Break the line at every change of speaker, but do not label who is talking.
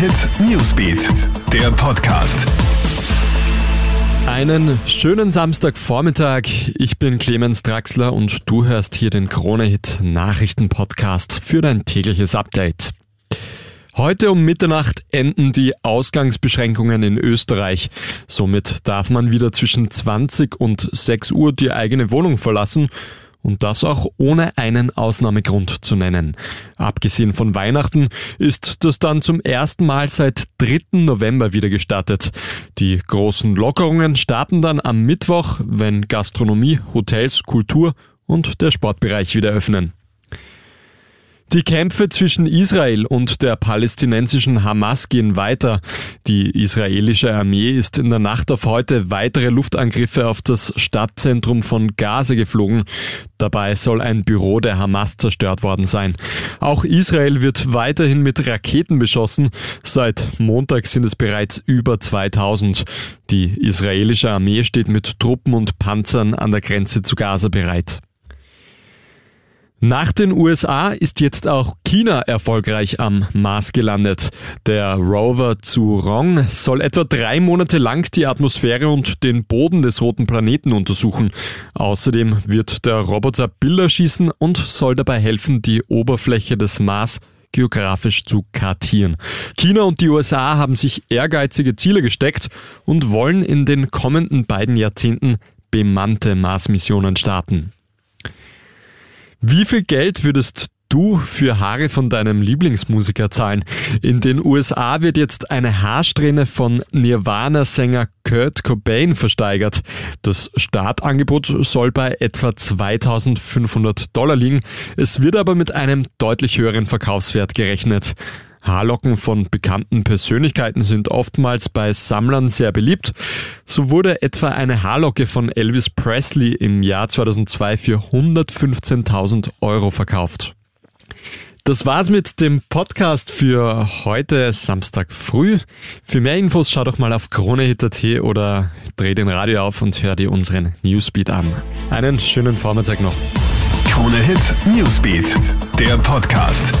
Hit Newsbeat, der Podcast.
Einen schönen Samstagvormittag. Ich bin Clemens Draxler und du hörst hier den Krone Hit Nachrichten Podcast für dein tägliches Update. Heute um Mitternacht enden die Ausgangsbeschränkungen in Österreich. Somit darf man wieder zwischen 20 und 6 Uhr die eigene Wohnung verlassen und das auch ohne einen Ausnahmegrund zu nennen. Abgesehen von Weihnachten ist das dann zum ersten Mal seit 3. November wieder gestartet. Die großen Lockerungen starten dann am Mittwoch, wenn Gastronomie, Hotels, Kultur und der Sportbereich wieder öffnen. Die Kämpfe zwischen Israel und der palästinensischen Hamas gehen weiter. Die israelische Armee ist in der Nacht auf heute weitere Luftangriffe auf das Stadtzentrum von Gaza geflogen. Dabei soll ein Büro der Hamas zerstört worden sein. Auch Israel wird weiterhin mit Raketen beschossen. Seit Montag sind es bereits über 2000. Die israelische Armee steht mit Truppen und Panzern an der Grenze zu Gaza bereit. Nach den USA ist jetzt auch China erfolgreich am Mars gelandet. Der Rover Zhurong soll etwa drei Monate lang die Atmosphäre und den Boden des roten Planeten untersuchen. Außerdem wird der Roboter Bilder schießen und soll dabei helfen, die Oberfläche des Mars geografisch zu kartieren. China und die USA haben sich ehrgeizige Ziele gesteckt und wollen in den kommenden beiden Jahrzehnten bemannte Mars-Missionen starten. Wie viel Geld würdest du für Haare von deinem Lieblingsmusiker zahlen? In den USA wird jetzt eine Haarsträhne von Nirvana-Sänger Kurt Cobain versteigert. Das Startangebot soll bei etwa 2500 Dollar liegen. Es wird aber mit einem deutlich höheren Verkaufswert gerechnet. Haarlocken von bekannten Persönlichkeiten sind oftmals bei Sammlern sehr beliebt. So wurde etwa eine Haarlocke von Elvis Presley im Jahr 2002 für 115.000 Euro verkauft. Das war's mit dem Podcast für heute Samstag früh. Für mehr Infos schau doch mal auf kronehit.at oder dreh den Radio auf und hör dir unseren Newsbeat an. Einen schönen Vormittag noch.
Krone Hit Newsbeat, der Podcast.